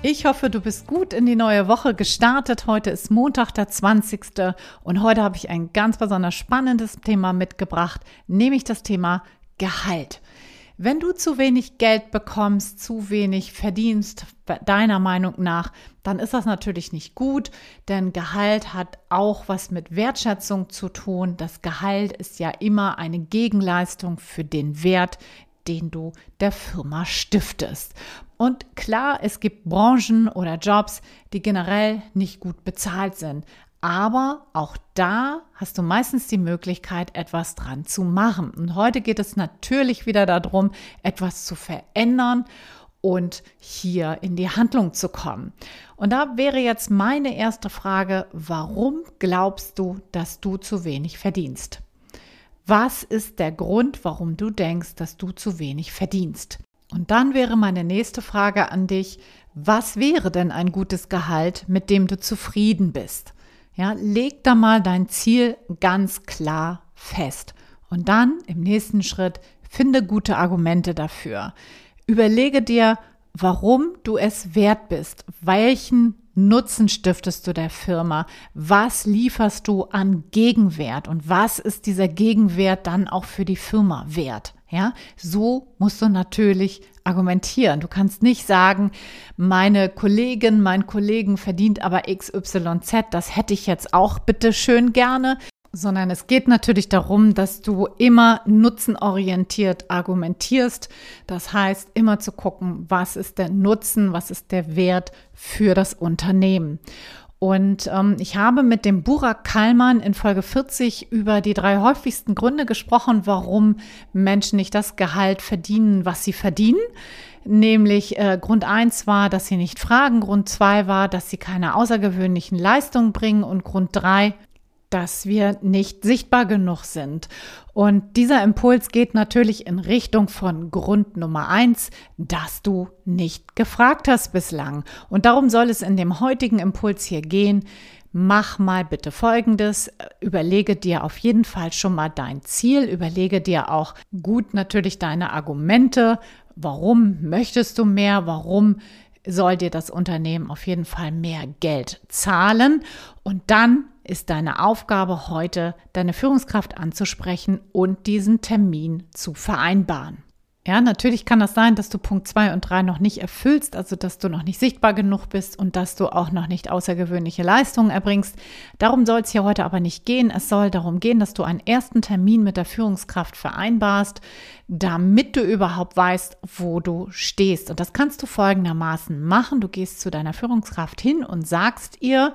Ich hoffe, du bist gut in die neue Woche gestartet. Heute ist Montag, der 20. Und heute habe ich ein ganz besonders spannendes Thema mitgebracht, nämlich das Thema Gehalt. Wenn du zu wenig Geld bekommst, zu wenig verdienst, deiner Meinung nach, dann ist das natürlich nicht gut, denn Gehalt hat auch was mit Wertschätzung zu tun. Das Gehalt ist ja immer eine Gegenleistung für den Wert, den du der Firma stiftest. Und klar, es gibt Branchen oder Jobs, die generell nicht gut bezahlt sind. Aber auch da hast du meistens die Möglichkeit, etwas dran zu machen. Und heute geht es natürlich wieder darum, etwas zu verändern und hier in die Handlung zu kommen. Und da wäre jetzt meine erste Frage, warum glaubst du, dass du zu wenig verdienst? Was ist der Grund, warum du denkst, dass du zu wenig verdienst? Und dann wäre meine nächste Frage an dich, was wäre denn ein gutes Gehalt, mit dem du zufrieden bist? Ja, leg da mal dein Ziel ganz klar fest. Und dann im nächsten Schritt finde gute Argumente dafür. Überlege dir, warum du es wert bist, welchen Nutzen stiftest du der Firma, was lieferst du an Gegenwert und was ist dieser Gegenwert dann auch für die Firma wert. Ja, so musst du natürlich argumentieren. Du kannst nicht sagen, meine Kollegin, mein Kollegen verdient aber XYZ, das hätte ich jetzt auch bitte schön gerne, sondern es geht natürlich darum, dass du immer nutzenorientiert argumentierst. Das heißt, immer zu gucken, was ist der Nutzen, was ist der Wert für das Unternehmen. Und ähm, ich habe mit dem Burak Kallmann in Folge 40 über die drei häufigsten Gründe gesprochen, warum Menschen nicht das Gehalt verdienen, was sie verdienen. Nämlich äh, Grund eins war, dass sie nicht fragen, Grund zwei war, dass sie keine außergewöhnlichen Leistungen bringen und Grund drei dass wir nicht sichtbar genug sind. Und dieser Impuls geht natürlich in Richtung von Grund Nummer eins, dass du nicht gefragt hast bislang. Und darum soll es in dem heutigen Impuls hier gehen. Mach mal bitte Folgendes. Überlege dir auf jeden Fall schon mal dein Ziel. Überlege dir auch gut natürlich deine Argumente. Warum möchtest du mehr? Warum soll dir das Unternehmen auf jeden Fall mehr Geld zahlen? Und dann ist deine Aufgabe heute, deine Führungskraft anzusprechen und diesen Termin zu vereinbaren. Ja, natürlich kann das sein, dass du Punkt 2 und 3 noch nicht erfüllst, also dass du noch nicht sichtbar genug bist und dass du auch noch nicht außergewöhnliche Leistungen erbringst. Darum soll es hier heute aber nicht gehen. Es soll darum gehen, dass du einen ersten Termin mit der Führungskraft vereinbarst, damit du überhaupt weißt, wo du stehst. Und das kannst du folgendermaßen machen. Du gehst zu deiner Führungskraft hin und sagst ihr,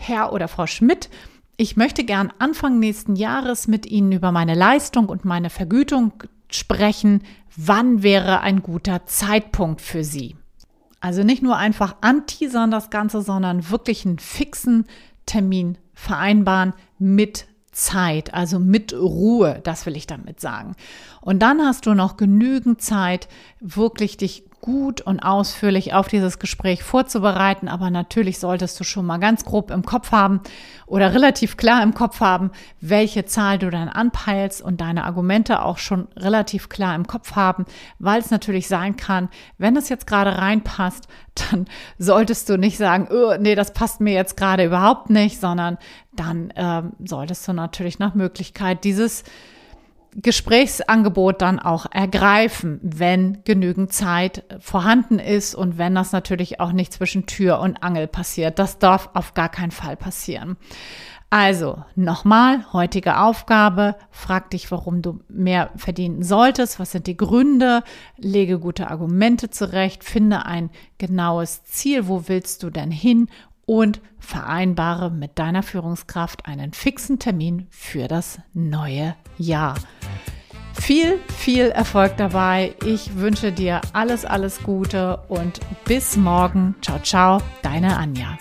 Herr oder Frau Schmidt, ich möchte gern Anfang nächsten Jahres mit Ihnen über meine Leistung und meine Vergütung sprechen. Wann wäre ein guter Zeitpunkt für Sie? Also nicht nur einfach anteasern das Ganze, sondern wirklich einen fixen Termin vereinbaren mit Zeit, also mit Ruhe, das will ich damit sagen. Und dann hast du noch genügend Zeit, wirklich dich gut und ausführlich auf dieses Gespräch vorzubereiten. Aber natürlich solltest du schon mal ganz grob im Kopf haben oder relativ klar im Kopf haben, welche Zahl du dann anpeilst und deine Argumente auch schon relativ klar im Kopf haben, weil es natürlich sein kann, wenn es jetzt gerade reinpasst, dann solltest du nicht sagen, oh, nee, das passt mir jetzt gerade überhaupt nicht, sondern dann ähm, solltest du natürlich nach Möglichkeit dieses Gesprächsangebot dann auch ergreifen, wenn genügend Zeit vorhanden ist und wenn das natürlich auch nicht zwischen Tür und Angel passiert. Das darf auf gar keinen Fall passieren. Also nochmal, heutige Aufgabe, frag dich, warum du mehr verdienen solltest, was sind die Gründe, lege gute Argumente zurecht, finde ein genaues Ziel, wo willst du denn hin und vereinbare mit deiner Führungskraft einen fixen Termin für das neue Jahr. Viel, viel Erfolg dabei. Ich wünsche dir alles, alles Gute und bis morgen. Ciao, ciao, deine Anja.